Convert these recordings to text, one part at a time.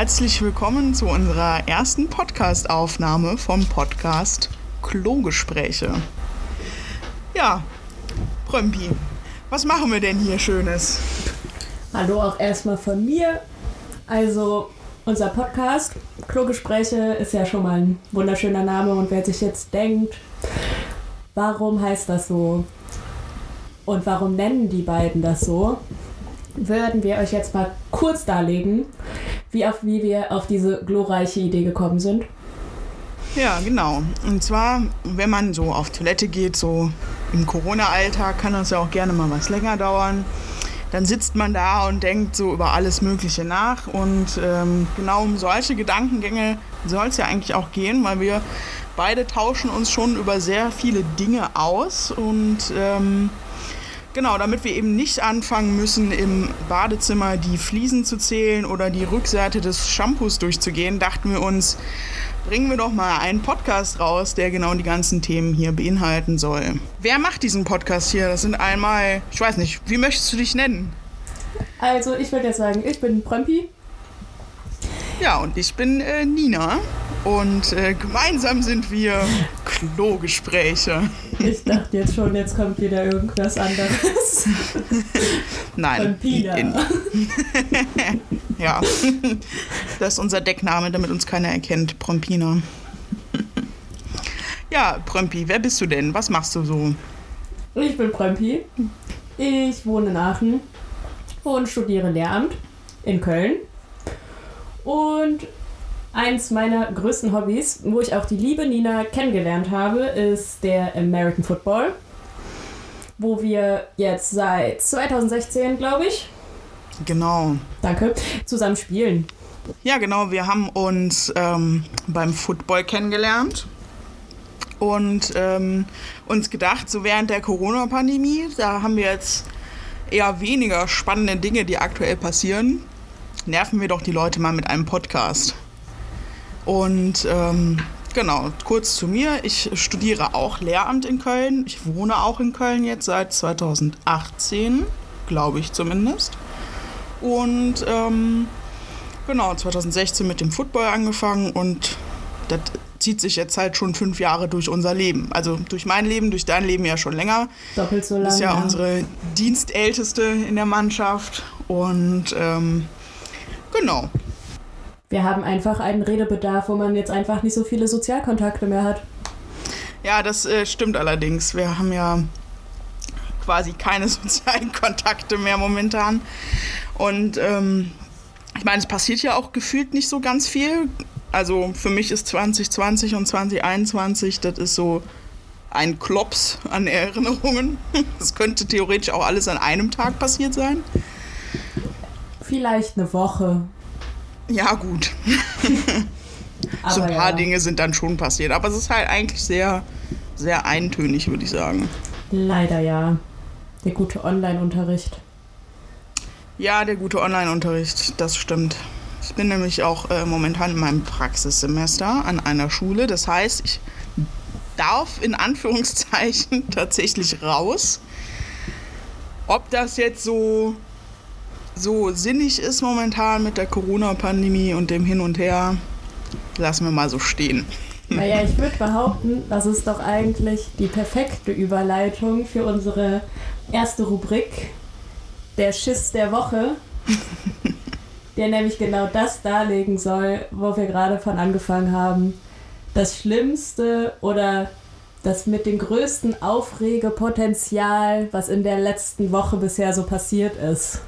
herzlich willkommen zu unserer ersten Podcast-Aufnahme vom Podcast Klogespräche. Ja, Prömpi, was machen wir denn hier Schönes? Hallo auch erstmal von mir. Also unser Podcast Klogespräche ist ja schon mal ein wunderschöner Name und wer sich jetzt denkt, warum heißt das so und warum nennen die beiden das so, würden wir euch jetzt mal kurz darlegen, wie, auf, wie wir auf diese glorreiche Idee gekommen sind. Ja, genau. Und zwar, wenn man so auf Toilette geht, so im Corona-Alltag, kann das ja auch gerne mal was länger dauern. Dann sitzt man da und denkt so über alles Mögliche nach. Und ähm, genau um solche Gedankengänge soll es ja eigentlich auch gehen, weil wir beide tauschen uns schon über sehr viele Dinge aus. Und ähm, Genau, damit wir eben nicht anfangen müssen, im Badezimmer die Fliesen zu zählen oder die Rückseite des Shampoos durchzugehen, dachten wir uns, bringen wir doch mal einen Podcast raus, der genau die ganzen Themen hier beinhalten soll. Wer macht diesen Podcast hier? Das sind einmal, ich weiß nicht, wie möchtest du dich nennen? Also, ich würde jetzt sagen, ich bin Prömpi. Ja, und ich bin äh, Nina. Und äh, gemeinsam sind wir Klogespräche. Ich dachte jetzt schon, jetzt kommt wieder irgendwas anderes. Nein. In, ja, das ist unser Deckname, damit uns keiner erkennt. Prompina. Ja, Prömpi, wer bist du denn? Was machst du so? Ich bin Prömpi. Ich wohne in Aachen und studiere Lehramt in Köln. Und Eins meiner größten Hobbys, wo ich auch die liebe Nina kennengelernt habe, ist der American Football, wo wir jetzt seit 2016, glaube ich, genau, danke, zusammen spielen. Ja, genau, wir haben uns ähm, beim Football kennengelernt und ähm, uns gedacht, so während der Corona-Pandemie, da haben wir jetzt eher weniger spannende Dinge, die aktuell passieren, nerven wir doch die Leute mal mit einem Podcast. Und ähm, genau, kurz zu mir. Ich studiere auch Lehramt in Köln. Ich wohne auch in Köln jetzt seit 2018, glaube ich zumindest. Und ähm, genau, 2016 mit dem Football angefangen und das zieht sich jetzt halt schon fünf Jahre durch unser Leben. Also durch mein Leben, durch dein Leben ja schon länger. Doppelt so lange. Das ist ja, ja. unsere Dienstälteste in der Mannschaft. Und ähm, genau, wir haben einfach einen Redebedarf, wo man jetzt einfach nicht so viele Sozialkontakte mehr hat. Ja, das äh, stimmt allerdings. Wir haben ja quasi keine sozialen Kontakte mehr momentan. Und ähm, ich meine, es passiert ja auch gefühlt nicht so ganz viel. Also für mich ist 2020 und 2021, das ist so ein Klops an Erinnerungen. Das könnte theoretisch auch alles an einem Tag passiert sein. Vielleicht eine Woche. Ja, gut. so ein paar ja. Dinge sind dann schon passiert. Aber es ist halt eigentlich sehr, sehr eintönig, würde ich sagen. Leider ja. Der gute Online-Unterricht. Ja, der gute Online-Unterricht, das stimmt. Ich bin nämlich auch äh, momentan in meinem Praxissemester an einer Schule. Das heißt, ich darf in Anführungszeichen tatsächlich raus. Ob das jetzt so so sinnig ist momentan mit der Corona-Pandemie und dem Hin und Her, lassen wir mal so stehen. Naja, ich würde behaupten, das ist doch eigentlich die perfekte Überleitung für unsere erste Rubrik, der Schiss der Woche, der nämlich genau das darlegen soll, wo wir gerade von angefangen haben. Das Schlimmste oder das mit dem größten Aufregepotenzial, was in der letzten Woche bisher so passiert ist.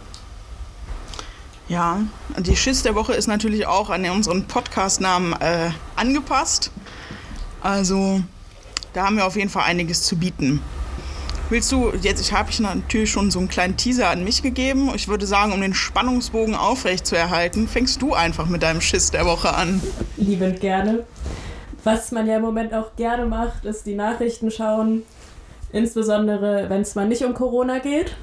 Ja, die Schiss der Woche ist natürlich auch an unseren Podcast-Namen äh, angepasst. Also da haben wir auf jeden Fall einiges zu bieten. Willst du, jetzt ich habe ich natürlich schon so einen kleinen Teaser an mich gegeben. Ich würde sagen, um den Spannungsbogen aufrecht zu erhalten, fängst du einfach mit deinem Schiss der Woche an. Liebend gerne. Was man ja im Moment auch gerne macht, ist die Nachrichten schauen. Insbesondere, wenn es mal nicht um Corona geht.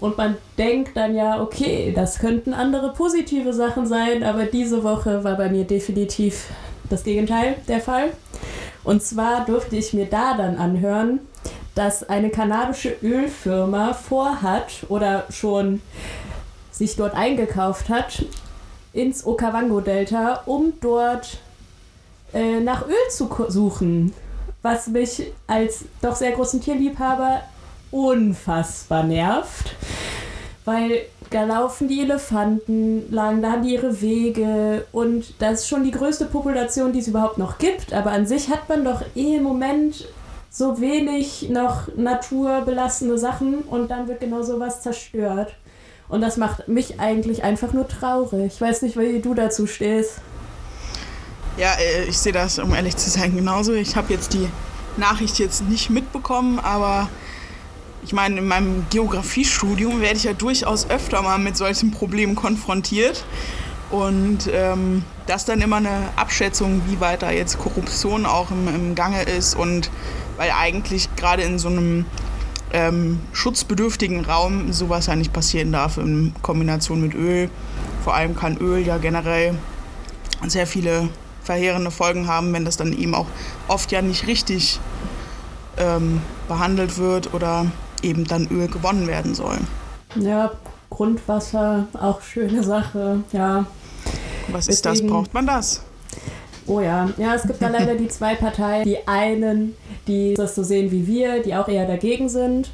Und man denkt dann ja, okay, das könnten andere positive Sachen sein, aber diese Woche war bei mir definitiv das Gegenteil der Fall. Und zwar durfte ich mir da dann anhören, dass eine kanadische Ölfirma vorhat oder schon sich dort eingekauft hat, ins Okavango-Delta, um dort äh, nach Öl zu suchen. Was mich als doch sehr großen Tierliebhaber unfassbar nervt. Weil da laufen die Elefanten lang, da haben die ihre Wege und das ist schon die größte Population, die es überhaupt noch gibt. Aber an sich hat man doch eh im Moment so wenig noch naturbelassene Sachen und dann wird genau sowas zerstört. Und das macht mich eigentlich einfach nur traurig. Ich weiß nicht, wie du dazu stehst. Ja, äh, ich sehe das, um ehrlich zu sein, genauso. Ich habe jetzt die Nachricht jetzt nicht mitbekommen, aber ich meine, in meinem Geografiestudium werde ich ja durchaus öfter mal mit solchen Problemen konfrontiert. Und ähm, das dann immer eine Abschätzung, wie weit da jetzt Korruption auch im, im Gange ist. Und weil eigentlich gerade in so einem ähm, schutzbedürftigen Raum sowas ja nicht passieren darf in Kombination mit Öl. Vor allem kann Öl ja generell sehr viele verheerende Folgen haben, wenn das dann eben auch oft ja nicht richtig ähm, behandelt wird oder eben dann Öl gewonnen werden soll. Ja, Grundwasser, auch schöne Sache, ja. Was ist Deswegen, das? Braucht man das? Oh ja, ja, es gibt da leider die zwei Parteien. Die einen, die das so sehen wie wir, die auch eher dagegen sind.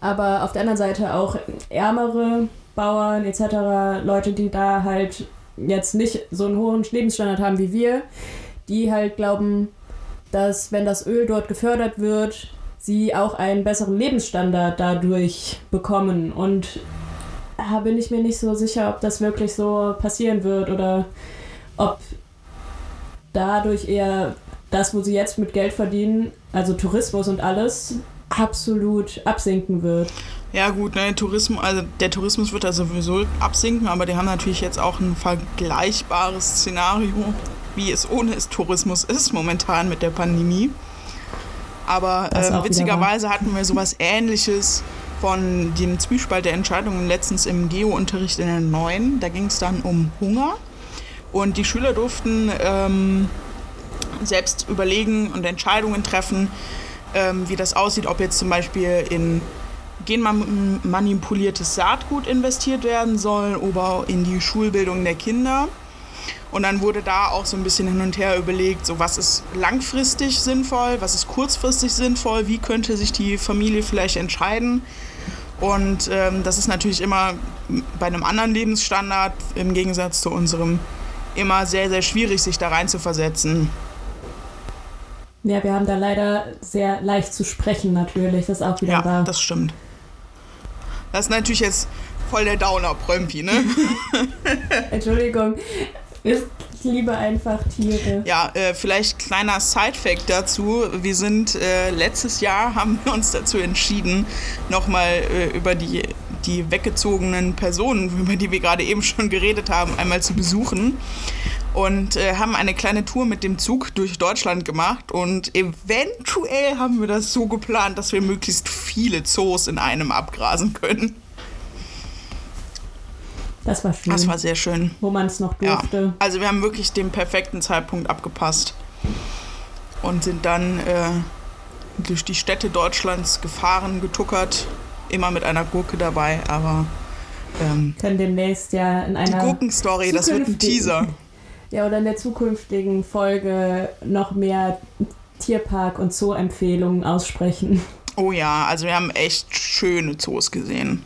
Aber auf der anderen Seite auch ärmere Bauern etc., Leute, die da halt jetzt nicht so einen hohen Lebensstandard haben wie wir, die halt glauben, dass wenn das Öl dort gefördert wird, sie auch einen besseren Lebensstandard dadurch bekommen. Und da bin ich mir nicht so sicher, ob das wirklich so passieren wird oder ob dadurch eher das, wo sie jetzt mit Geld verdienen, also Tourismus und alles, absolut absinken wird. Ja gut, ne, Tourismus, also der Tourismus wird da sowieso absinken, aber die haben natürlich jetzt auch ein vergleichbares Szenario, wie es ohne es Tourismus ist momentan mit der Pandemie. Aber äh, witzigerweise hatten wir sowas ähnliches von dem Zwiespalt der Entscheidungen letztens im Geo-Unterricht in der 9. Da ging es dann um Hunger. Und die Schüler durften ähm, selbst überlegen und Entscheidungen treffen, ähm, wie das aussieht, ob jetzt zum Beispiel in genmanipuliertes Saatgut investiert werden soll oder in die Schulbildung der Kinder. Und dann wurde da auch so ein bisschen hin und her überlegt, so was ist langfristig sinnvoll, was ist kurzfristig sinnvoll, wie könnte sich die Familie vielleicht entscheiden. Und ähm, das ist natürlich immer bei einem anderen Lebensstandard im Gegensatz zu unserem immer sehr, sehr schwierig, sich da rein zu versetzen. Ja, wir haben da leider sehr leicht zu sprechen natürlich, das ist auch wieder ja, da. Ja, das stimmt. Das ist natürlich jetzt voll der Downer-Prömpi, ne? Entschuldigung. Ich liebe einfach Tiere. Ja, äh, vielleicht kleiner Side-Fact dazu. Wir sind äh, letztes Jahr haben wir uns dazu entschieden, nochmal äh, über die, die weggezogenen Personen, über die wir gerade eben schon geredet haben, einmal zu besuchen. Und äh, haben eine kleine Tour mit dem Zug durch Deutschland gemacht. Und eventuell haben wir das so geplant, dass wir möglichst viele Zoos in einem abgrasen können. Das war schön. Das war sehr schön. Wo man es noch durfte. Ja. Also wir haben wirklich den perfekten Zeitpunkt abgepasst und sind dann äh, durch die Städte Deutschlands gefahren, getuckert, immer mit einer Gurke dabei, aber ähm, können demnächst ja in einer die Gurkenstory, das wird ein Teaser. Ja, oder in der zukünftigen Folge noch mehr Tierpark- und Zoo-Empfehlungen aussprechen. Oh ja, also wir haben echt schöne Zoos gesehen.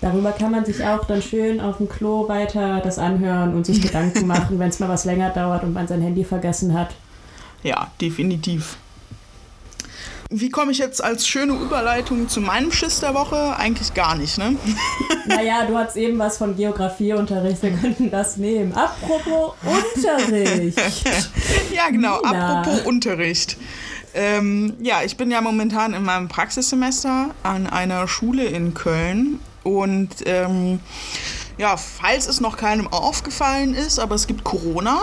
Darüber kann man sich auch dann schön auf dem Klo weiter das anhören und sich Gedanken machen, wenn es mal was länger dauert und man sein Handy vergessen hat. Ja, definitiv. Wie komme ich jetzt als schöne Überleitung zu meinem Schiss der Woche? Eigentlich gar nicht, ne? Naja, du hast eben was von Geografieunterricht, wir könnten das nehmen. Apropos Unterricht. ja, genau, Nina. apropos Unterricht. Ähm, ja, ich bin ja momentan in meinem Praxissemester an einer Schule in Köln und ähm, ja, falls es noch keinem aufgefallen ist, aber es gibt Corona.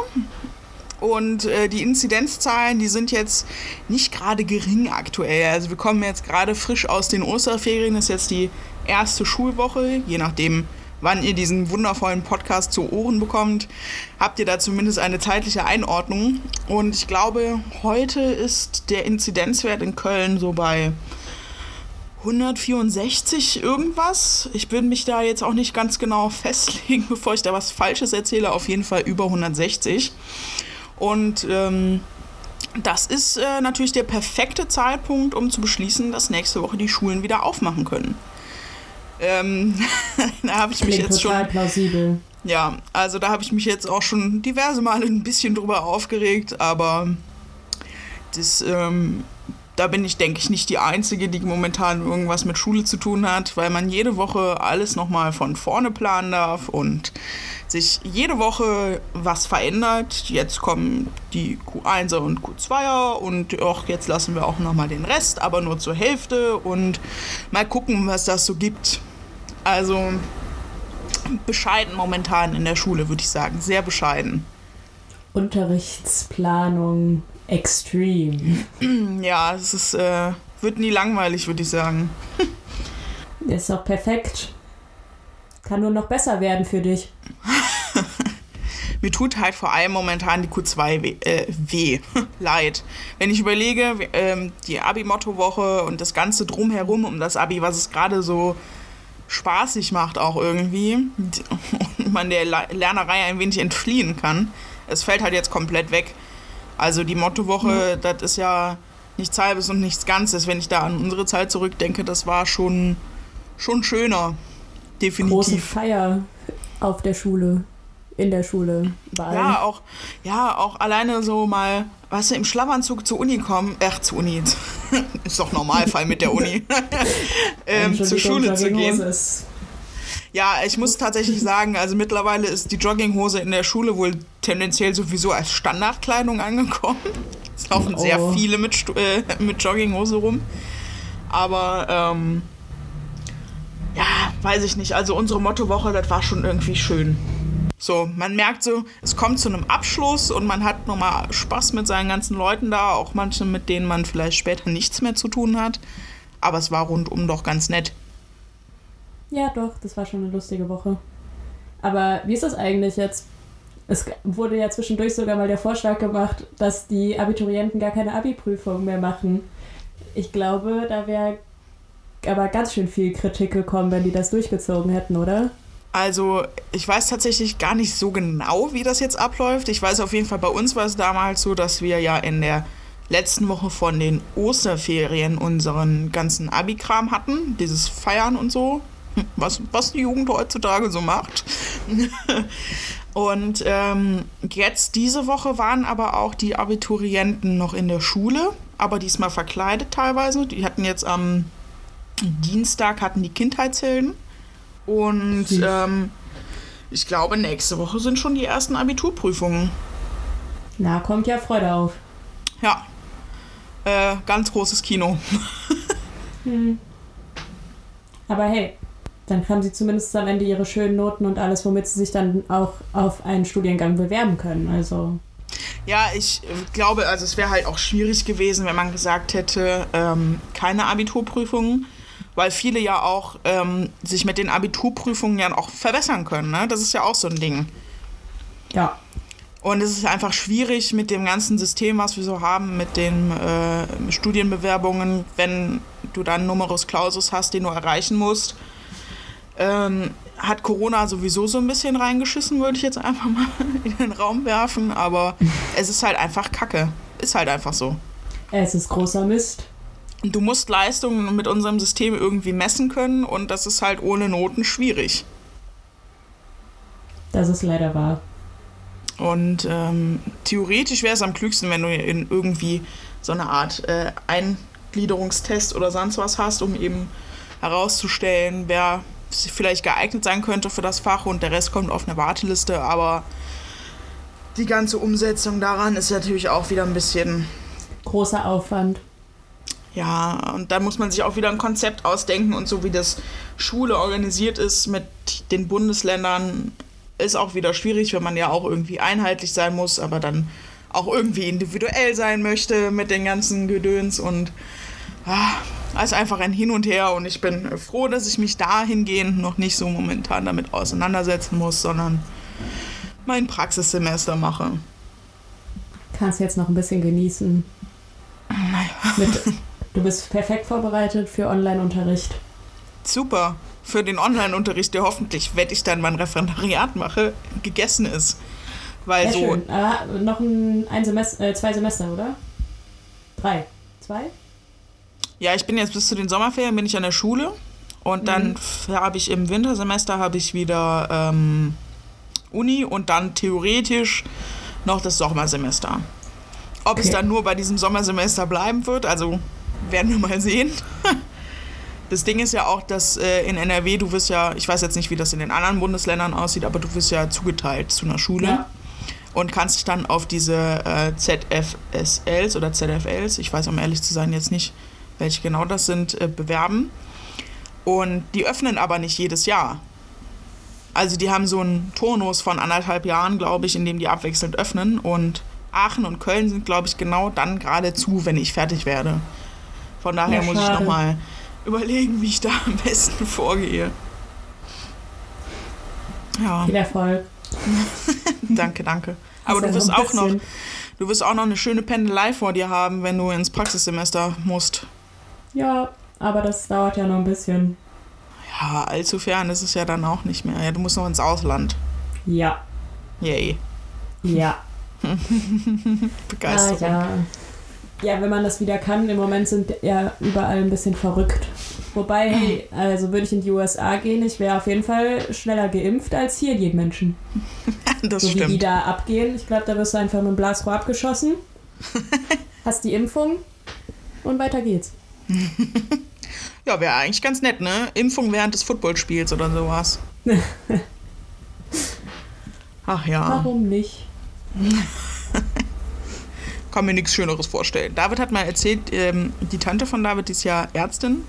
Und äh, die Inzidenzzahlen, die sind jetzt nicht gerade gering aktuell. Also wir kommen jetzt gerade frisch aus den Osterferien, ist jetzt die erste Schulwoche, je nachdem, wann ihr diesen wundervollen Podcast zu Ohren bekommt, habt ihr da zumindest eine zeitliche Einordnung. Und ich glaube, heute ist der Inzidenzwert in Köln so bei 164 irgendwas. Ich will mich da jetzt auch nicht ganz genau festlegen, bevor ich da was Falsches erzähle. Auf jeden Fall über 160. Und ähm, das ist äh, natürlich der perfekte Zeitpunkt, um zu beschließen, dass nächste Woche die Schulen wieder aufmachen können. Ähm, da habe ich Klingt mich jetzt total schon. plausibel. Ja, also da habe ich mich jetzt auch schon diverse Male ein bisschen drüber aufgeregt, aber das, ähm, da bin ich, denke ich, nicht die Einzige, die momentan irgendwas mit Schule zu tun hat, weil man jede Woche alles nochmal von vorne planen darf und sich jede Woche was verändert. Jetzt kommen die Q1er und Q2er und auch jetzt lassen wir auch nochmal den Rest, aber nur zur Hälfte und mal gucken, was das so gibt. Also bescheiden momentan in der Schule, würde ich sagen. Sehr bescheiden. Unterrichtsplanung extrem. Ja, es ist, äh, wird nie langweilig, würde ich sagen. Ist doch perfekt. Kann nur noch besser werden für dich. Mir tut halt vor allem momentan die Q2 weh, äh, weh. leid. Wenn ich überlege, ähm, die Abi-Motto-Woche und das Ganze drumherum um das Abi, was es gerade so spaßig macht auch irgendwie und man der Lernerei ein wenig entfliehen kann, es fällt halt jetzt komplett weg. Also die Mottowoche, das ist ja nichts Halbes und nichts Ganzes. Wenn ich da an unsere Zeit zurückdenke, das war schon, schon schöner. Große Definitiv. Feier auf der Schule. In der Schule. Bei Ja, auch, ja, auch alleine so mal, weißt du, im Schlafanzug zur Uni kommen, ach, zur Uni, ist doch Normalfall mit der Uni, ähm, zur Schule zu gehen. Ist Ja, ich muss tatsächlich sagen, also mittlerweile ist die Jogginghose in der Schule wohl tendenziell sowieso als Standardkleidung angekommen. Es laufen Oh. sehr viele mit, äh, mit Jogginghose rum. Aber, ähm, ja, weiß ich nicht. Also unsere Mottowoche, das war schon irgendwie schön. So, man merkt so, es kommt zu einem Abschluss und man hat nochmal Spaß mit seinen ganzen Leuten da, auch manche, mit denen man vielleicht später nichts mehr zu tun hat. Aber es war rundum doch ganz nett. Ja, doch, das war schon eine lustige Woche. Aber wie ist das eigentlich jetzt? Es wurde ja zwischendurch sogar mal der Vorschlag gemacht, dass die Abiturienten gar keine Abi-Prüfung mehr machen. Ich glaube, da wäre aber ganz schön viel Kritik gekommen, wenn die das durchgezogen hätten, oder? Also, ich weiß tatsächlich gar nicht so genau, wie das jetzt abläuft. Ich weiß auf jeden Fall, bei uns war es damals so, dass wir ja in der letzten Woche von den Osterferien unseren ganzen Abi-Kram hatten, dieses Feiern und so, was, was die Jugend heutzutage so macht. und ähm, jetzt diese Woche waren aber auch die Abiturienten noch in der Schule, aber diesmal verkleidet teilweise. Die hatten jetzt am Dienstag hatten die Kindheitshelden. Und ähm, ich glaube, nächste Woche sind schon die ersten Abiturprüfungen. Na, kommt ja Freude auf. Ja. Äh, ganz großes Kino. Hm. Aber hey, dann haben sie zumindest am Ende ihre schönen Noten und alles, womit sie sich dann auch auf einen Studiengang bewerben können. Also, Ja, ich äh, glaube, also es wäre halt auch schwierig gewesen, wenn man gesagt hätte, ähm, keine Abiturprüfungen, weil viele ja auch ähm, sich mit den Abiturprüfungen ja auch verbessern können. Ne? Das ist ja auch so ein Ding. ja. Und es ist einfach schwierig mit dem ganzen System, was wir so haben, mit den äh, Studienbewerbungen, wenn du dann Numerus Clausus hast, den du erreichen musst. Ähm, hat Corona sowieso so ein bisschen reingeschissen, würde ich jetzt einfach mal in den Raum werfen. Aber es ist halt einfach Kacke. Ist halt einfach so. Es ist großer Mist. Du musst Leistungen mit unserem System irgendwie messen können und das ist halt ohne Noten schwierig. Das ist leider wahr. Und ähm, theoretisch wäre es am klügsten, wenn du in irgendwie so eine Art äh, Eingliederungstest oder sonst was hast, um eben herauszustellen, wer vielleicht geeignet sein könnte für das Fach und der Rest kommt auf eine Warteliste. Aber die ganze Umsetzung daran ist natürlich auch wieder ein bisschen, Großer Aufwand. ja, und da muss man sich auch wieder ein Konzept ausdenken und so wie das Schule organisiert ist mit den Bundesländern, ist auch wieder schwierig, wenn man ja auch irgendwie einheitlich sein muss, aber dann auch irgendwie individuell sein möchte mit den ganzen Gedöns und ah, ist einfach ein Hin und Her und ich bin froh, dass ich mich dahingehend noch nicht so momentan damit auseinandersetzen muss, sondern mein Praxissemester mache. Kannst jetzt noch ein bisschen genießen. Mit Du bist perfekt vorbereitet für Online-Unterricht. Super. Für den Online-Unterricht, der hoffentlich, wenn ich dann mein Referendariat mache, gegessen ist. Weil Sehr so. schön. Ah, noch ein, ein Semester, äh, zwei Semester, oder? Drei. Zwei? Ja, ich bin jetzt bis zu den Sommerferien bin ich an der Schule und dann Mhm. habe ich im Wintersemester habe ich wieder ähm, Uni und dann theoretisch noch das Sommersemester. Ob es Okay. dann nur bei diesem Sommersemester bleiben wird, also werden wir mal sehen. Das Ding ist ja auch, dass äh, in NRW, du wirst ja, ich weiß jetzt nicht, wie das in den anderen Bundesländern aussieht, aber du wirst ja zugeteilt zu einer Schule Ja. und kannst dich dann auf diese äh, ZFSLs oder ZFLs, ich weiß um ehrlich zu sein jetzt nicht, welche genau das sind, äh, bewerben. Und die öffnen aber nicht jedes Jahr. Also die haben so einen Turnus von anderthalb Jahren, glaube ich, in dem die abwechselnd öffnen. Und Aachen und Köln sind, glaube ich, genau dann gerade zu, wenn ich fertig werde. Von daher Ja, muss ich nochmal überlegen, wie ich da am besten vorgehe. Ja, Viel Erfolg. danke, danke. Aber du wirst auch noch Du wirst auch noch eine schöne Pendelei vor dir haben, wenn du ins Praxissemester musst. Ja, aber das dauert ja noch ein bisschen. Ja, allzu fern ist es ja dann auch nicht mehr. Ja, du musst noch ins Ausland. Ja. Yay. Ja. Ah, Begeisterung. ja. Ja, wenn man das wieder kann. Im Moment sind ja überall ein bisschen verrückt. Wobei, hey, also würde ich in die USA gehen, ich wäre auf jeden Fall schneller geimpft als hier die Menschen. das so wie die stimmt. da abgehen. Ich glaube, da wirst du einfach mit dem Blasrohr abgeschossen, hast die Impfung und weiter geht's. Ja, wäre eigentlich ganz nett, ne? Impfung während des Footballspiels oder sowas. Ach ja, Warum nicht? kann mir nichts Schöneres vorstellen. David hat mal erzählt, ähm, die Tante von David die ist ja Ärztin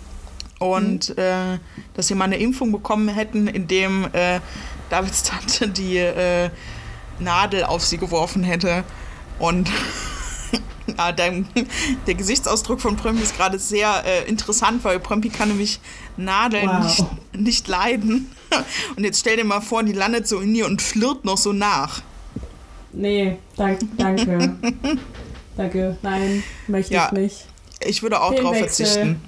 und äh, dass sie mal eine Impfung bekommen hätten, indem äh, Davids Tante die äh, Nadel auf sie geworfen hätte. Und ja, der, der Gesichtsausdruck von Prömpi ist gerade sehr äh, interessant, weil Prömpi kann nämlich Nadeln Wow. nicht, nicht leiden. Und jetzt stell dir mal vor, die landet so in ihr und flirrt noch so nach. Nee, dank, danke. danke. Nein, möchte Ja. ich nicht. Ich würde auch drauf verzichten.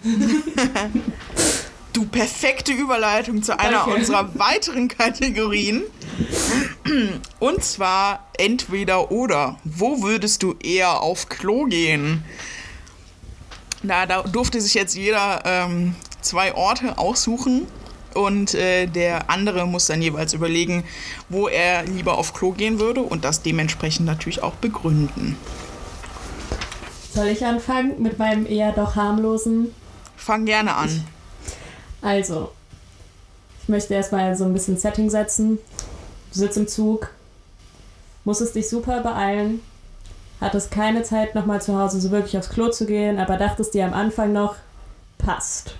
Du perfekte Überleitung zu einer Danke. unserer weiteren Kategorien. Und zwar entweder oder. Wo würdest du eher auf Klo gehen? Na, da durfte sich jetzt jeder ähm, zwei Orte aussuchen. Und äh, der andere muss dann jeweils überlegen, wo er lieber auf Klo gehen würde und das dementsprechend natürlich auch begründen. Soll ich anfangen mit meinem eher doch harmlosen? Fang gerne an. Also, ich möchte erstmal so ein bisschen Setting setzen. Du sitzt im Zug, musstest dich super beeilen, hattest keine Zeit, nochmal zu Hause so wirklich aufs Klo zu gehen, aber dachtest dir am Anfang noch, passt.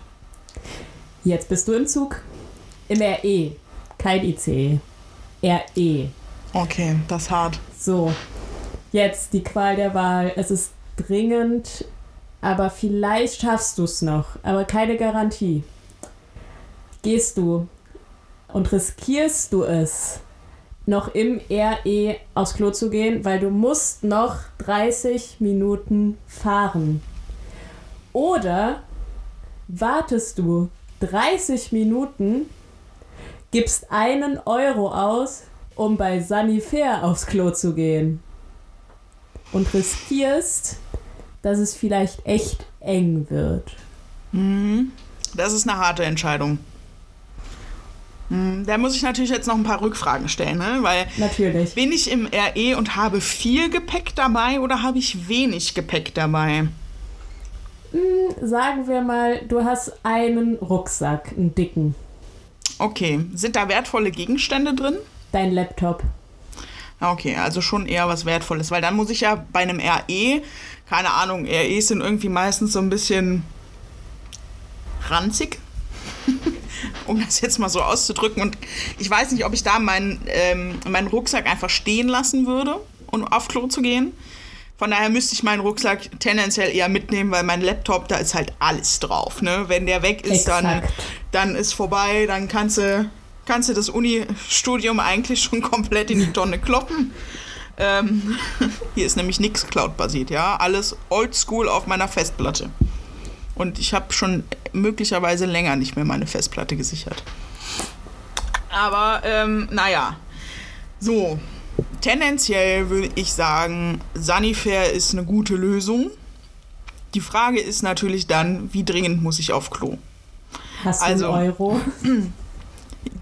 Jetzt bist du im Zug, im RE, kein ICE, RE. Okay, das ist hart. So, jetzt die Qual der Wahl. Es ist dringend, aber vielleicht schaffst du es noch, aber keine Garantie. Gehst du und riskierst du es, noch im RE aufs Klo zu gehen, weil du musst noch 30 Minuten fahren. Oder wartest du 30 Minuten, gibst einen Euro aus, um bei Sanifair aufs Klo zu gehen. Und riskierst, dass es vielleicht echt eng wird. Mhm. Das ist eine harte Entscheidung. Mhm, Da muss ich natürlich jetzt noch ein paar Rückfragen stellen, ne? weil Natürlich. bin ich im RE und habe viel Gepäck dabei oder habe ich wenig Gepäck dabei? Hm, sagen wir mal, du hast einen Rucksack, einen dicken. Okay, sind da wertvolle Gegenstände drin? Dein Laptop. Ja, Okay, also schon eher was Wertvolles, weil dann muss ich ja bei einem RE, keine Ahnung, REs sind irgendwie meistens so ein bisschen ranzig, um das jetzt mal so auszudrücken. Und ich weiß nicht, ob ich da meinen, ähm, meinen Rucksack einfach stehen lassen würde, um auf Klo zu gehen. Von daher müsste ich meinen Rucksack tendenziell eher mitnehmen, weil mein Laptop, da ist halt alles drauf. Ne? Wenn der weg ist, dann, dann ist vorbei, dann kannst du, kannst du das Uni-Studium eigentlich schon komplett in die Tonne kloppen. Ähm, hier ist nämlich nichts Cloud-basiert, ja. Alles oldschool auf meiner Festplatte. Und ich habe schon möglicherweise länger nicht mehr meine Festplatte gesichert. Aber ähm, naja, so, tendenziell würde ich sagen, Sanifair ist eine gute Lösung. Die Frage ist natürlich dann, wie dringend muss ich auf Klo? Hast du also, einen Euro?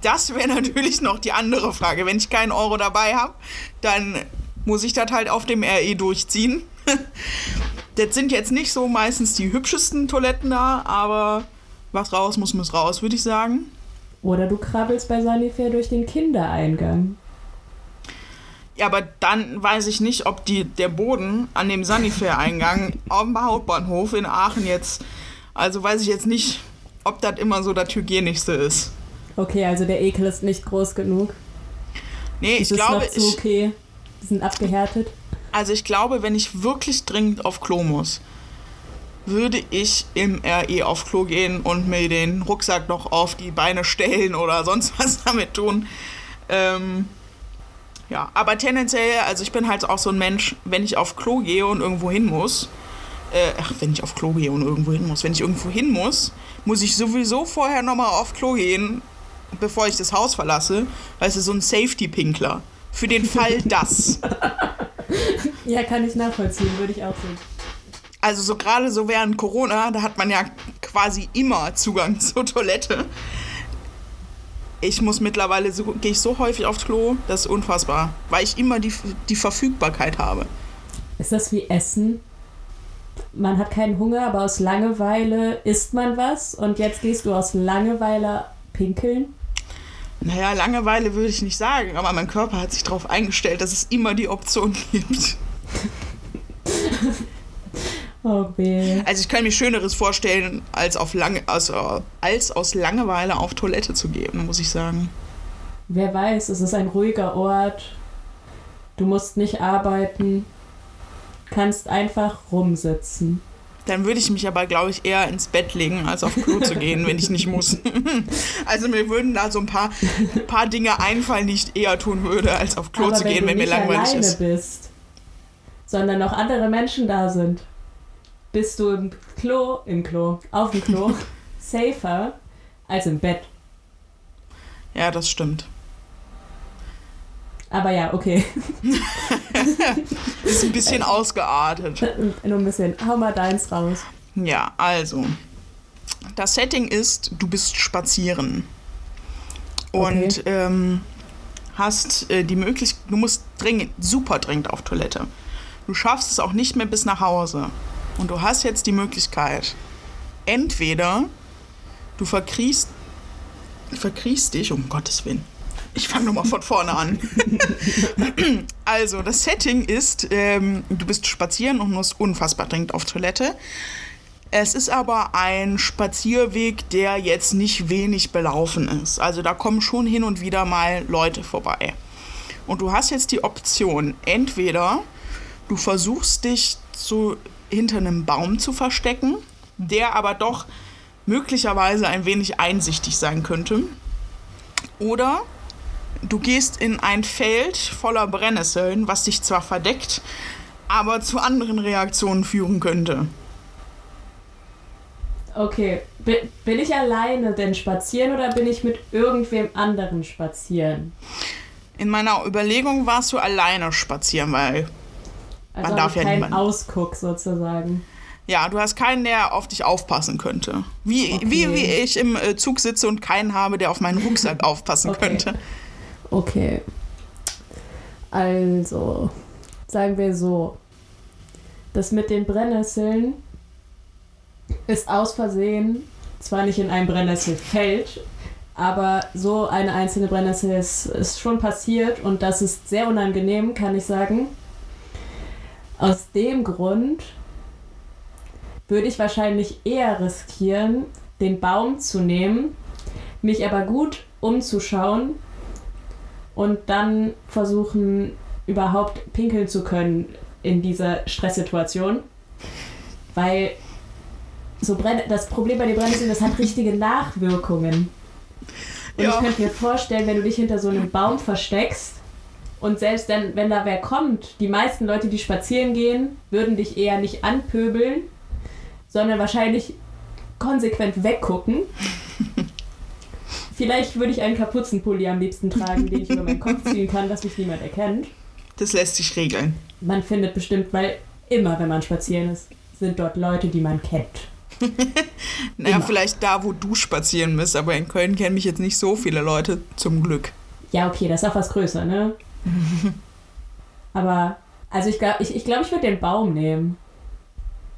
Das wäre natürlich noch die andere Frage. Wenn ich keinen Euro dabei habe, dann muss ich das halt auf dem RE durchziehen. das sind jetzt nicht so meistens die hübschesten Toiletten da, aber was raus muss, muss raus, würde ich sagen. Oder du krabbelst bei Sanifair durch den Kindereingang. Ja, aber dann weiß ich nicht, ob die, der Boden an dem Sanifair-Eingang am Hauptbahnhof in Aachen jetzt, also weiß ich jetzt nicht, ob das immer so das Hygienischste ist. Okay, also der Ekel ist nicht groß genug. Nee, ich glaube, ich, okay. Die sind abgehärtet. Also ich glaube, wenn ich wirklich dringend auf Klo muss, würde ich im RE auf Klo gehen und mir den Rucksack noch auf die Beine stellen oder sonst was damit tun. Ähm, ja, aber tendenziell, also ich bin halt auch so ein Mensch, wenn ich auf Klo gehe und irgendwo hin muss, äh, ach, wenn ich auf Klo gehe und irgendwo hin muss, wenn ich irgendwo hin muss, muss ich sowieso vorher nochmal auf Klo gehen, bevor ich das Haus verlasse. Weißt du, so ein Safety-Pinkler. Für den Fall das. ja, kann ich nachvollziehen, würde ich auch sehen. Also so gerade so während Corona, da hat man ja quasi immer Zugang zur Toilette. Ich muss mittlerweile, so, gehe ich so häufig aufs Klo, das ist unfassbar, weil ich immer die, die Verfügbarkeit habe. Ist das wie Essen? Man hat keinen Hunger, aber aus Langeweile isst man was und jetzt gehst du aus Langeweile pinkeln? Naja, Langeweile würde ich nicht sagen, aber mein Körper hat sich darauf eingestellt, dass es immer die Option gibt. Okay. Also ich kann mir Schöneres vorstellen, als, auf lange, als, als aus Langeweile auf Toilette zu gehen, muss ich sagen. Wer weiß, es ist ein ruhiger Ort. Du musst nicht arbeiten. Kannst einfach rumsitzen. Dann würde ich mich aber, glaube ich, eher ins Bett legen, als auf Klo zu gehen, wenn ich nicht muss. also mir würden da so ein paar, paar Dinge einfallen, die ich eher tun würde, als auf Klo aber zu gehen, wenn, wenn mir langweilig alleine ist. Bist, sondern noch andere Menschen da sind, bist du im Klo, im Klo, auf dem Klo safer als im Bett. Ja, das stimmt. Aber ja, okay. ist ein bisschen ausgeartet. Nur ein bisschen. Hau mal deins raus. Ja, also. Das Setting ist, du bist spazieren. Und okay. ähm, hast äh, die Möglichkeit, du musst dringend, super dringend auf Toilette. Du schaffst es auch nicht mehr bis nach Hause. Und du hast jetzt die Möglichkeit, entweder du verkriechst, verkriechst dich, um Gottes Willen, ich fange nochmal von vorne an. also, das Setting ist, ähm, du bist spazieren und musst unfassbar dringend auf Toilette. Es ist aber ein Spazierweg, der jetzt nicht wenig belaufen ist. Also da kommen schon hin und wieder mal Leute vorbei. Und du hast jetzt die Option, entweder du versuchst dich zu, hinter einem Baum zu verstecken, der aber doch möglicherweise ein wenig einsichtig sein könnte. Oder Du gehst in ein Feld voller Brennnesseln, was dich zwar verdeckt, aber zu anderen Reaktionen führen könnte. Okay, bin ich alleine denn spazieren oder bin ich mit irgendwem anderen spazieren? In meiner Überlegung warst du alleine spazieren, weil also man darf ja keinen niemanden. Ausguck sozusagen. Ja, du hast keinen, der auf dich aufpassen könnte. Wie, okay. wie, wie ich im äh, Zug sitze und keinen habe, der auf meinen Rucksack aufpassen okay. könnte. Okay. Also, sagen wir so. Das mit den Brennnesseln ist aus Versehen zwar nicht in einem Brennnesselfeld, aber so eine einzelne Brennnessel ist, ist schon passiert und das ist sehr unangenehm, kann ich sagen. Aus dem Grund würde ich wahrscheinlich eher riskieren, den Baum zu nehmen, mich aber gut umzuschauen und dann versuchen, überhaupt pinkeln zu können in dieser Stresssituation. Weil so Brenn das Problem bei den Brennnesseln, das hat richtige Nachwirkungen. Und ja. ich könnte mir vorstellen, wenn du dich hinter so einem Baum versteckst und selbst dann, wenn da wer kommt, die meisten Leute, die spazieren gehen, würden dich eher nicht anpöbeln, sondern wahrscheinlich konsequent weggucken. Vielleicht würde ich einen Kapuzenpulli am liebsten tragen, den ich über meinen Kopf ziehen kann, dass mich niemand erkennt. Das lässt sich regeln. Man findet bestimmt, weil immer, wenn man spazieren ist, sind dort Leute, die man kennt. Naja, Immer. vielleicht da, wo du spazieren bist, aber in Köln kennen mich jetzt nicht so viele Leute, zum Glück. Ja, okay, das ist auch was größer, ne? Aber, also ich glaube, ich, ich, glaub, ich würde den Baum nehmen.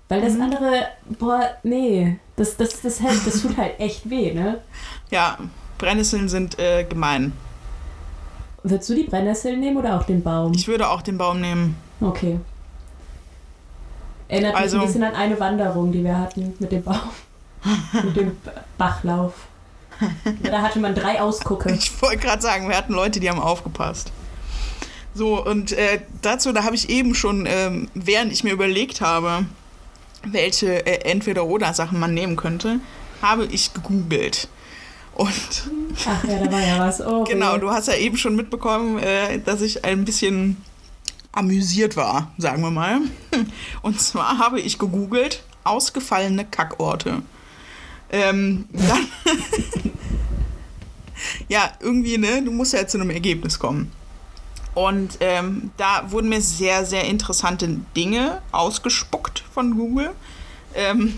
Weil das Mhm. andere, boah, nee, das, das, das, halt, das tut halt echt weh, ne? Ja, Brennnesseln sind äh, gemein. Würdest du die Brennnesseln nehmen oder auch den Baum? Ich würde auch den Baum nehmen. Okay. Erinnert Also- mich ein bisschen an eine Wanderung, die wir hatten mit dem Baum. mit dem Bachlauf. Da hatte man drei Ausgucke. Ich wollte gerade sagen, wir hatten Leute, die haben aufgepasst. So, und äh, dazu, da habe ich eben schon, ähm, während ich mir überlegt habe, welche äh, Entweder-Oder-Sachen man nehmen könnte, habe ich gegoogelt. Und Ach ja, da war ja was. Oh, genau, du hast ja eben schon mitbekommen, äh, dass ich ein bisschen amüsiert war, sagen wir mal. Und zwar habe ich gegoogelt, ausgefallene Kackorte. Ähm, dann ja, irgendwie, ne, du musst ja zu einem Ergebnis kommen. Und ähm, da wurden mir sehr, sehr interessante Dinge ausgespuckt von Google. Ähm,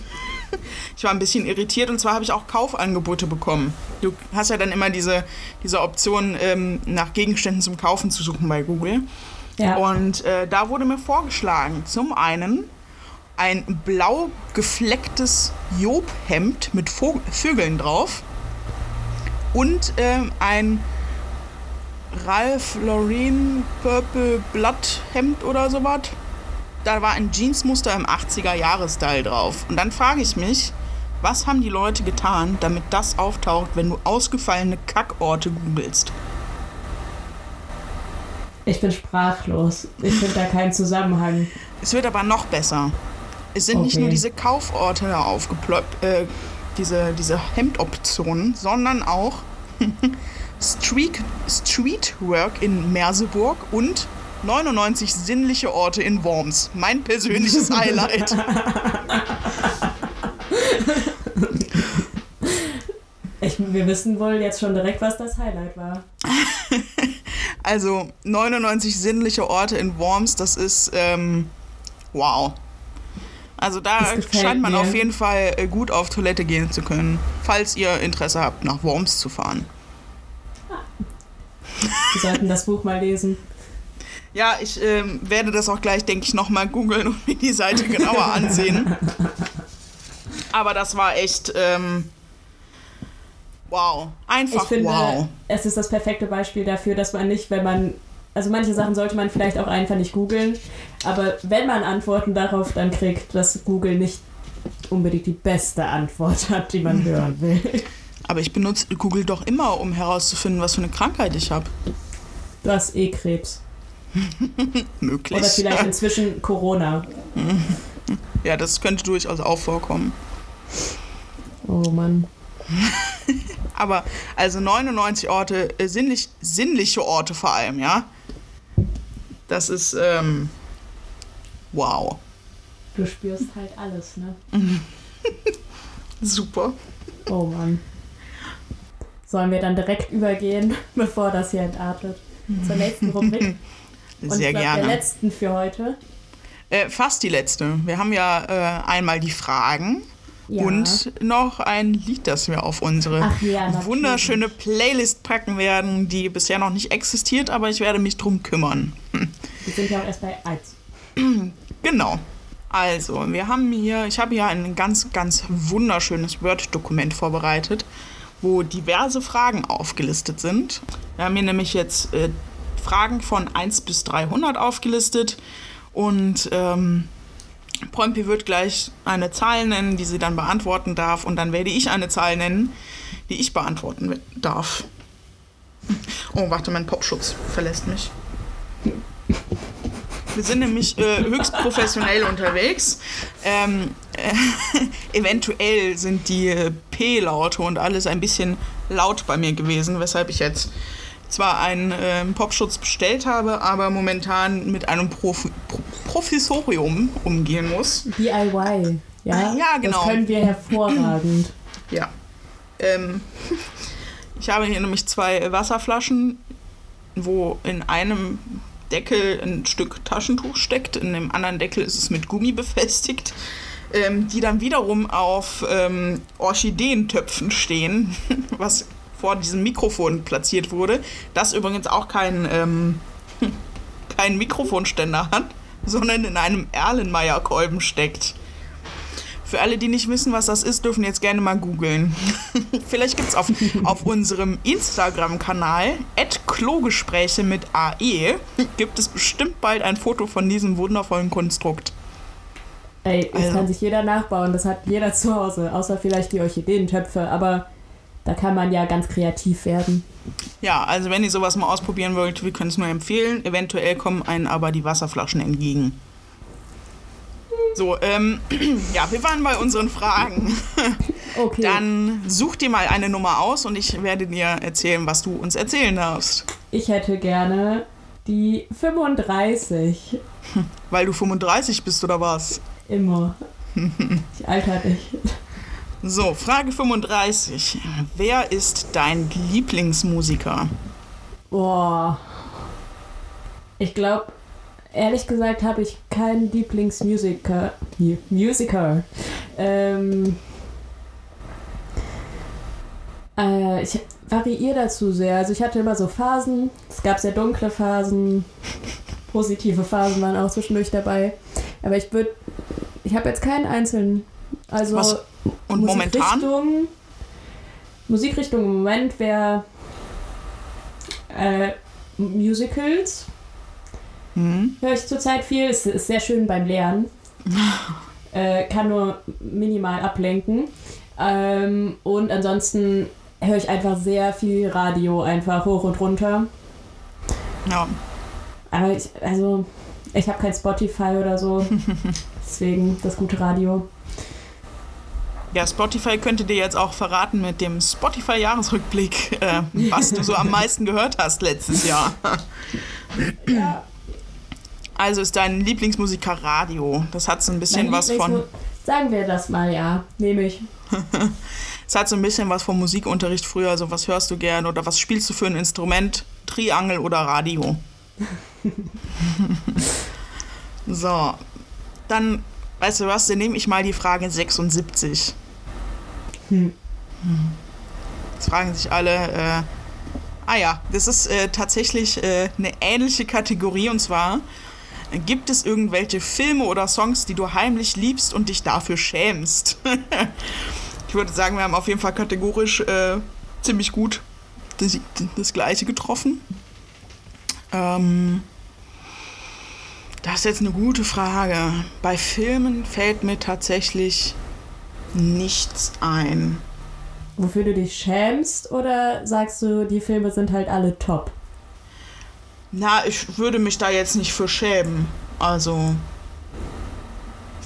ich war ein bisschen irritiert und zwar habe ich auch Kaufangebote bekommen. Du hast ja dann immer diese, diese Option, ähm, nach Gegenständen zum Kaufen zu suchen bei Google. Ja. Und äh, da wurde mir vorgeschlagen, zum einen ein blau geflecktes Jobhemd mit Vog Vögeln drauf und ähm, ein Ralph Lauren Purple Blood Hemd oder sowas. Da war ein Jeansmuster im 80er-Jahres-Style drauf. Und dann frage ich mich, was haben die Leute getan, damit das auftaucht, wenn du ausgefallene Kackorte googelst? Ich bin sprachlos. Ich finde da keinen Zusammenhang. Es wird aber noch besser. Es sind nicht Okay. nur diese Kauforte aufgeploppt, äh, diese, diese Hemdoptionen, sondern auch Street, Streetwork in Merseburg und 99 sinnliche Orte in Worms. Mein persönliches Highlight. Ich, wir wissen wohl jetzt schon direkt, was das Highlight war. Also 99 sinnliche Orte in Worms, das ist ähm, wow. Also da scheint man mir. auf jeden Fall äh, gut auf Toilette gehen zu können, falls ihr Interesse habt, nach Worms zu fahren. Wir sollten das Buch mal lesen. Ja, ich ähm, werde das auch gleich, denke ich, nochmal googeln und mir die Seite genauer ansehen. Aber das war echt ähm, wow. Ich Einfach finde, wow. es ist das perfekte Beispiel dafür, dass man nicht, wenn man. Also manche Sachen sollte man vielleicht auch einfach nicht googeln, aber wenn man Antworten darauf dann kriegt, dass Google nicht unbedingt die beste Antwort hat, die man hören will. Aber ich benutze Google doch immer, um herauszufinden, was für eine Krankheit ich habe. Du hast eh Krebs. Möglich. Oder vielleicht inzwischen Corona. Ja, das könnte durchaus auch vorkommen. Oh Mann. Aber also 99 Orte, äh, sinnlich, sinnliche Orte vor allem, ja. Das ist ähm, wow. Du spürst halt alles, ne? Super. Oh Mann. Sollen wir dann direkt übergehen, bevor das hier entartet? Zur nächsten Rubrik. Und Sehr ich glaub, der gerne. letzten für heute. Äh, fast die letzte. Wir haben ja äh, einmal die Fragen Ja. und noch ein Lied, das wir auf unsere ja, wunderschöne Playlist packen werden, die bisher noch nicht existiert, aber ich werde mich drum kümmern. Wir sind ja auch erst bei 1. Genau. Also, wir haben hier, ich habe hier ein ganz, ganz wunderschönes Word-Dokument vorbereitet, wo diverse Fragen aufgelistet sind. Wir haben hier nämlich jetzt äh, Fragen von 1 bis 300 aufgelistet und ähm, Pompi wird gleich eine Zahl nennen, die sie dann beantworten darf und dann werde ich eine Zahl nennen, die ich beantworten darf. Oh, warte, mein Popschutz verlässt mich. Wir sind nämlich äh, höchst professionell unterwegs. Ähm, äh, eventuell sind die äh, P-Laute und alles ein bisschen laut bei mir gewesen, weshalb ich jetzt zwar einen äh, Popschutz bestellt habe, aber momentan mit einem Profi Pro Professorium umgehen muss. DIY. Ja, Ja, genau. Das können wir hervorragend. Ja. Ähm, ich habe hier nämlich zwei Wasserflaschen, wo in einem Deckel ein Stück Taschentuch steckt, in dem anderen Deckel ist es mit Gummi befestigt, ähm, die dann wiederum auf ähm, Orchideentöpfen stehen, was vor diesem Mikrofon platziert wurde. Das übrigens auch kein, ähm, kein Mikrofonständer hat, sondern in einem Erlenmeyer-Kolben steckt. Für alle, die nicht wissen, was das ist, dürfen jetzt gerne mal googeln. Vielleicht gibt es auf, auf unserem Instagram-Kanal Klogespräche mit AE gibt es bestimmt bald ein Foto von diesem wundervollen Konstrukt. Ey, das Also. kann sich jeder nachbauen, das hat jeder zu Hause, außer vielleicht die Orchideentöpfe, aber da kann man ja ganz kreativ werden. Ja, also wenn ihr sowas mal ausprobieren wollt, wir können es nur empfehlen. Eventuell kommen einen aber die Wasserflaschen entgegen. So, ähm, ja, wir waren bei unseren Fragen. Okay. Dann such dir mal eine Nummer aus und ich werde dir erzählen, was du uns erzählen darfst. Ich hätte gerne die 35. Weil du 35 bist oder was? Immer. Ich alter nicht. So, Frage 35. Wer ist dein Lieblingsmusiker? Boah. Ich glaube, ehrlich gesagt habe ich keinen Lieblingsmusiker. Mu- Musiker. Ähm, äh, ich variiere dazu sehr. Also ich hatte immer so Phasen. Es gab sehr dunkle Phasen. Positive Phasen waren auch zwischendurch dabei. Aber ich würde. Ich habe jetzt keinen einzelnen. Also Was- Und momentan? Musikrichtung, Musikrichtung im Moment wäre äh, Musicals. Hm? Höre ich zurzeit viel. Ist, ist sehr schön beim Lernen. äh, kann nur minimal ablenken. Ähm, und ansonsten höre ich einfach sehr viel Radio, einfach hoch und runter. Ja. Aber ich, also, ich habe kein Spotify oder so. Deswegen das gute Radio. Ja, Spotify könnte dir jetzt auch verraten mit dem Spotify-Jahresrückblick, äh, was du so am meisten gehört hast letztes Jahr. Ja, Also ist dein Lieblingsmusiker Radio. Das hat so ein bisschen mein was von. Sagen wir das mal, ja. Nehme ich. Es hat so ein bisschen was vom Musikunterricht früher. Also was hörst du gern oder was spielst du für ein Instrument? Triangel oder Radio? so, dann, weißt du was, dann nehme ich mal die Frage 76. Hm. Jetzt fragen sich alle, äh, ah ja, das ist äh, tatsächlich äh, eine ähnliche Kategorie und zwar gibt es irgendwelche Filme oder Songs, die du heimlich liebst und dich dafür schämst? ich würde sagen, wir haben auf jeden Fall kategorisch äh, ziemlich gut das, das Gleiche getroffen. Ähm, das ist jetzt eine gute Frage. Bei Filmen fällt mir tatsächlich nichts ein. Wofür du dich schämst oder sagst du, die Filme sind halt alle top? Na, ich würde mich da jetzt nicht für schämen. Also,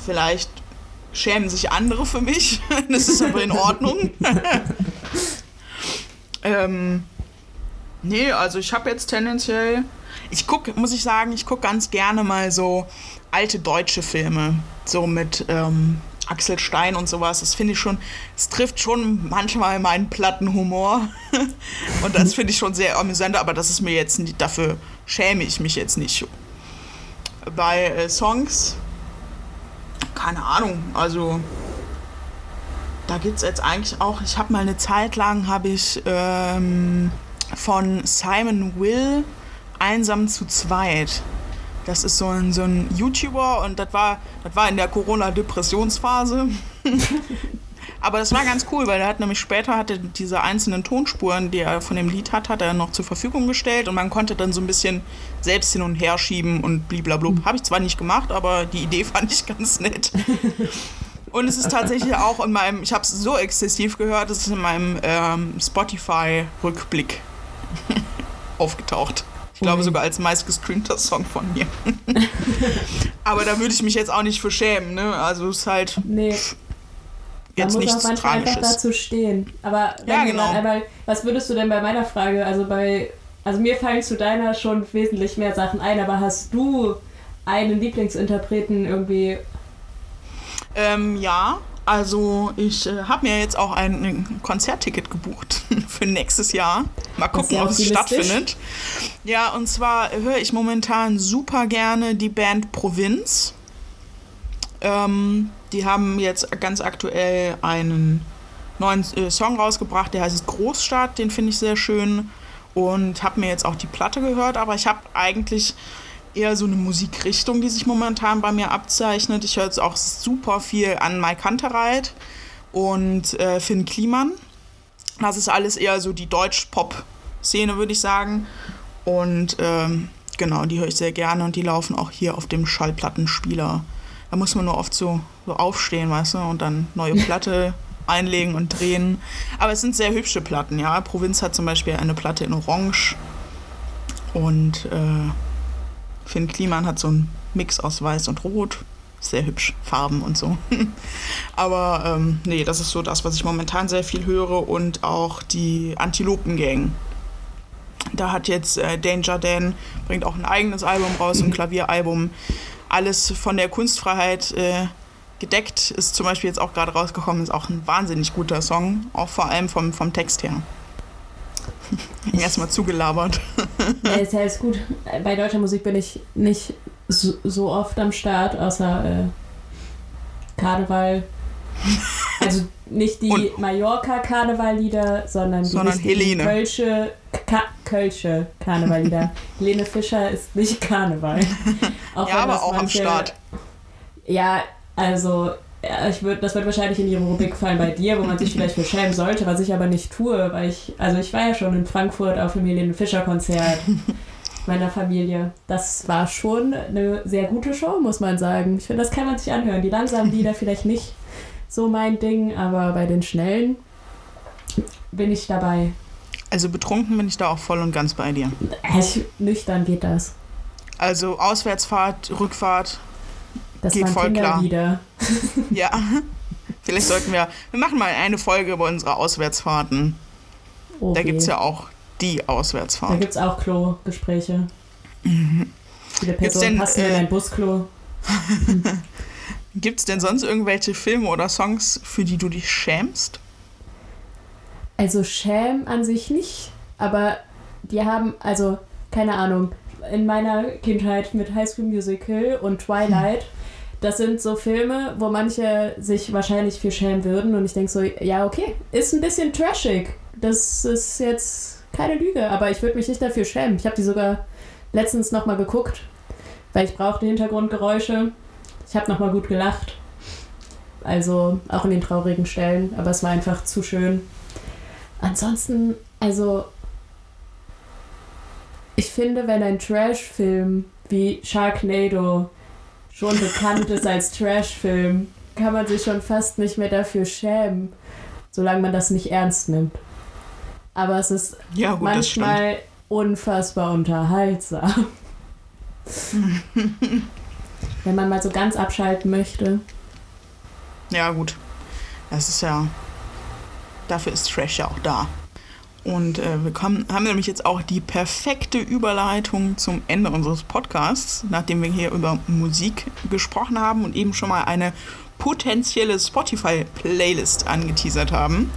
vielleicht schämen sich andere für mich. Das ist aber in Ordnung. ähm, nee, also ich habe jetzt tendenziell. Ich gucke, muss ich sagen, ich gucke ganz gerne mal so alte deutsche Filme. So mit ähm, Axel Stein und sowas. Das finde ich schon, es trifft schon manchmal meinen platten Humor. und das finde ich schon sehr amüsant, aber das ist mir jetzt nicht, dafür schäme ich mich jetzt nicht. Bei äh, Songs, keine Ahnung, also da gibt es jetzt eigentlich auch, ich habe mal eine Zeit lang, habe ich ähm, von Simon Will Einsam zu zweit. Das ist so ein, so ein YouTuber und das war, das war in der Corona-Depressionsphase. Aber das war ganz cool, weil er hat nämlich später hatte diese einzelnen Tonspuren, die er von dem Lied hat, hat er noch zur Verfügung gestellt und man konnte dann so ein bisschen selbst hin und her schieben und bliblablub. Habe ich zwar nicht gemacht, aber die Idee fand ich ganz nett. Und es ist tatsächlich auch in meinem, ich habe es so exzessiv gehört, es ist in meinem ähm, Spotify-Rückblick aufgetaucht. Ich glaube sogar als meistgestreamter Song von mir. Aber da würde ich mich jetzt auch nicht für schämen, ne? Also es ist halt Nee, jetzt muss nichts auch manchmal einfach dazu stehen. Aber Ja, genau. einmal, was würdest du denn bei meiner Frage, also bei, also mir fallen zu deiner schon wesentlich mehr Sachen ein, aber hast du einen Lieblingsinterpreten irgendwie Ähm, ja, also ich äh, habe mir jetzt auch ein, ein Konzertticket gebucht für nächstes Jahr. Mal gucken, ob es stattfindet. Ja, und zwar höre ich momentan super gerne die Band Provinz. Ähm, die haben jetzt ganz aktuell einen neuen äh, Song rausgebracht, der heißt Großstadt, den finde ich sehr schön und habe mir jetzt auch die Platte gehört, aber ich habe eigentlich eher so eine Musikrichtung, die sich momentan bei mir abzeichnet. Ich höre jetzt auch super viel an Mike Kantereit und äh, Finn Kliman. Das ist alles eher so die Deutsch-Pop-Szene, würde ich sagen. Und ähm, genau, die höre ich sehr gerne und die laufen auch hier auf dem Schallplattenspieler. Da muss man nur oft so, so aufstehen, weißt du, und dann neue Platte einlegen und drehen. Aber es sind sehr hübsche Platten, ja. Provinz hat zum Beispiel eine Platte in Orange und äh, Finn Kliman hat so einen Mix aus Weiß und Rot. Sehr hübsch, Farben und so. Aber ähm, nee, das ist so das, was ich momentan sehr viel höre und auch die Antilopen-Gang. Da hat jetzt äh, Danger Dan, bringt auch ein eigenes Album raus, ein Klavieralbum. Alles von der Kunstfreiheit äh, gedeckt. Ist zum Beispiel jetzt auch gerade rausgekommen, ist auch ein wahnsinnig guter Song, auch vor allem vom, vom Text her. Erstmal zugelabert. Ja, ist ja alles gut. Bei deutscher Musik bin ich nicht so, so oft am Start, außer äh, Karneval. Also nicht die Mallorca-Karnevallieder, sondern die sondern Helene. Kölsche, Ka Kölsche Karnevallieder. Helene Fischer ist nicht Karneval. Auch ja, aber auch am Start. Ja, also ich würd, das wird wahrscheinlich in die Rubrik fallen bei dir, wo man sich vielleicht für schämen sollte, was ich aber nicht tue, weil ich, also ich war ja schon in Frankfurt auf dem Helene Fischer Konzert meiner Familie. Das war schon eine sehr gute Show, muss man sagen. Ich finde, das kann man sich anhören. Die langsamen Lieder vielleicht nicht so mein Ding, aber bei den schnellen bin ich dabei. Also betrunken bin ich da auch voll und ganz bei dir. Ich, nüchtern geht das. Also Auswärtsfahrt, Rückfahrt, das Geht voll klar. ja. Vielleicht sollten wir. Wir machen mal eine Folge über unsere Auswärtsfahrten. Okay. Da gibt es ja auch die Auswärtsfahrt. Da gibt es auch Klo-Gespräche. Mhm. Viele Personen passen äh, in ein Busklo. gibt es denn sonst irgendwelche Filme oder Songs, für die du dich schämst? Also schäm an sich nicht, aber die haben, also keine Ahnung, in meiner Kindheit mit High School Musical und Twilight. Hm das sind so Filme, wo manche sich wahrscheinlich für schämen würden und ich denke so, ja, okay, ist ein bisschen trashig. Das ist jetzt keine Lüge, aber ich würde mich nicht dafür schämen. Ich habe die sogar letztens nochmal geguckt, weil ich brauchte Hintergrundgeräusche. Ich habe nochmal gut gelacht. Also auch in den traurigen Stellen, aber es war einfach zu schön. Ansonsten, also ich finde, wenn ein Trash-Film wie Sharknado schon bekannt ist als Trashfilm, kann man sich schon fast nicht mehr dafür schämen, solange man das nicht ernst nimmt. Aber es ist ja, gut, manchmal unfassbar unterhaltsam. Wenn man mal so ganz abschalten möchte. Ja, gut. Das ist ja. Dafür ist Trash ja auch da. Und äh, wir kommen, haben nämlich jetzt auch die perfekte Überleitung zum Ende unseres Podcasts, nachdem wir hier über Musik gesprochen haben und eben schon mal eine potenzielle Spotify-Playlist angeteasert haben,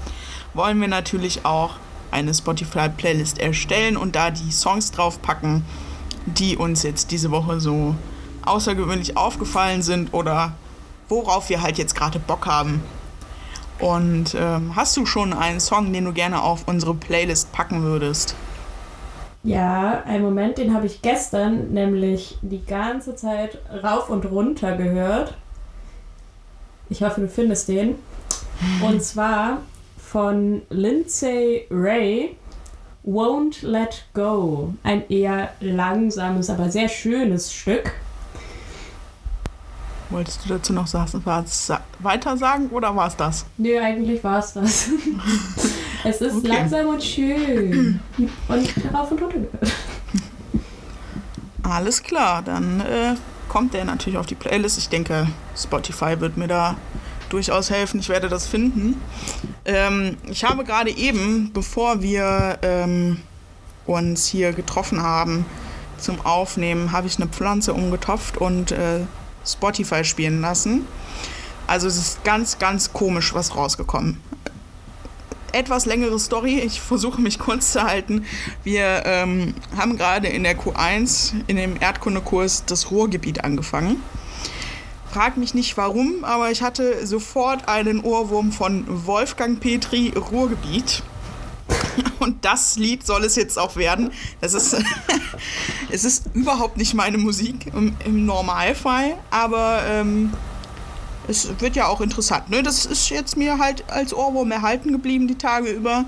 wollen wir natürlich auch eine Spotify-Playlist erstellen und da die Songs draufpacken, die uns jetzt diese Woche so außergewöhnlich aufgefallen sind oder worauf wir halt jetzt gerade Bock haben. Und ähm, hast du schon einen Song, den du gerne auf unsere Playlist packen würdest? Ja, einen Moment, den habe ich gestern nämlich die ganze Zeit rauf und runter gehört. Ich hoffe, du findest den. Und zwar von Lindsay Ray, Won't Let Go. Ein eher langsames, aber sehr schönes Stück. Wolltest du dazu noch was weiter sagen oder war es das? Nö, eigentlich war es das. es ist okay. langsam und schön. Und rauf und runter gehört. Alles klar, dann äh, kommt der natürlich auf die Playlist. Ich denke, Spotify wird mir da durchaus helfen. Ich werde das finden. Ähm, ich habe gerade eben, bevor wir ähm, uns hier getroffen haben zum Aufnehmen, habe ich eine Pflanze umgetopft und äh, Spotify spielen lassen. Also es ist ganz, ganz komisch was rausgekommen. Etwas längere Story, ich versuche mich kurz zu halten. Wir ähm, haben gerade in der Q1 in dem Erdkundekurs das Ruhrgebiet angefangen. Frag mich nicht warum, aber ich hatte sofort einen Ohrwurm von Wolfgang Petri Ruhrgebiet. Und das Lied soll es jetzt auch werden. Das ist, es ist überhaupt nicht meine Musik im, im Normalfall, aber ähm, es wird ja auch interessant. Ne? Das ist jetzt mir halt als Ohrwurm erhalten geblieben die Tage über.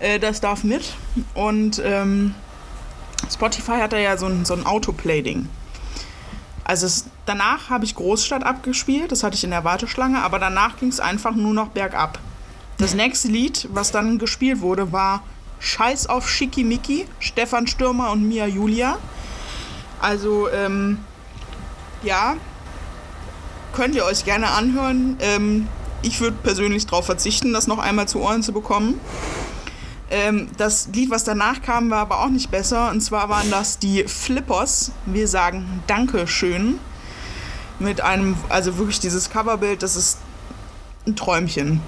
Äh, das darf mit. Und ähm, Spotify hat da ja so ein, so ein Autoplay-Ding. Also es, danach habe ich Großstadt abgespielt, das hatte ich in der Warteschlange, aber danach ging es einfach nur noch bergab. Das nächste Lied, was dann gespielt wurde, war Scheiß auf Schickimicki, Stefan Stürmer und Mia Julia. Also, ähm, ja, könnt ihr euch gerne anhören. Ähm, ich würde persönlich darauf verzichten, das noch einmal zu Ohren zu bekommen. Ähm, das Lied, was danach kam, war aber auch nicht besser. Und zwar waren das die Flippers. Wir sagen Dankeschön. Mit einem, also wirklich dieses Coverbild, das ist ein Träumchen.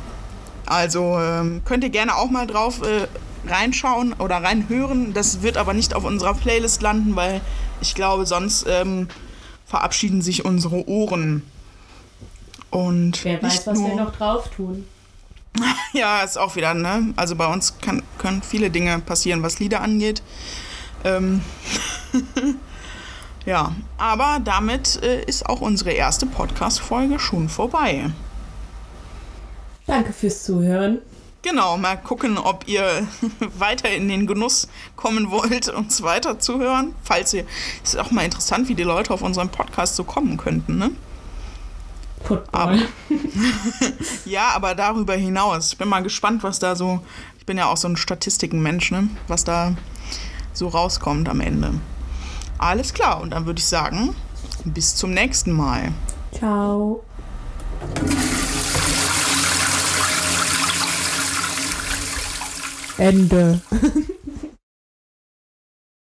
Also ähm, könnt ihr gerne auch mal drauf äh, reinschauen oder reinhören. Das wird aber nicht auf unserer Playlist landen, weil ich glaube, sonst ähm, verabschieden sich unsere Ohren. Und Wer weiß, was wir noch drauf tun. ja, ist auch wieder, ne? Also bei uns kann, können viele Dinge passieren, was Lieder angeht. Ähm ja, aber damit äh, ist auch unsere erste Podcast-Folge schon vorbei. Danke fürs Zuhören. Genau, mal gucken, ob ihr weiter in den Genuss kommen wollt, uns weiter zuhören. Falls ihr, ist auch mal interessant, wie die Leute auf unseren Podcast so kommen könnten, ne? Aber, ja, aber darüber hinaus. Ich bin mal gespannt, was da so. Ich bin ja auch so ein Statistikenmensch, ne? Was da so rauskommt am Ende. Alles klar, und dann würde ich sagen, bis zum nächsten Mal. Ciao. Ende.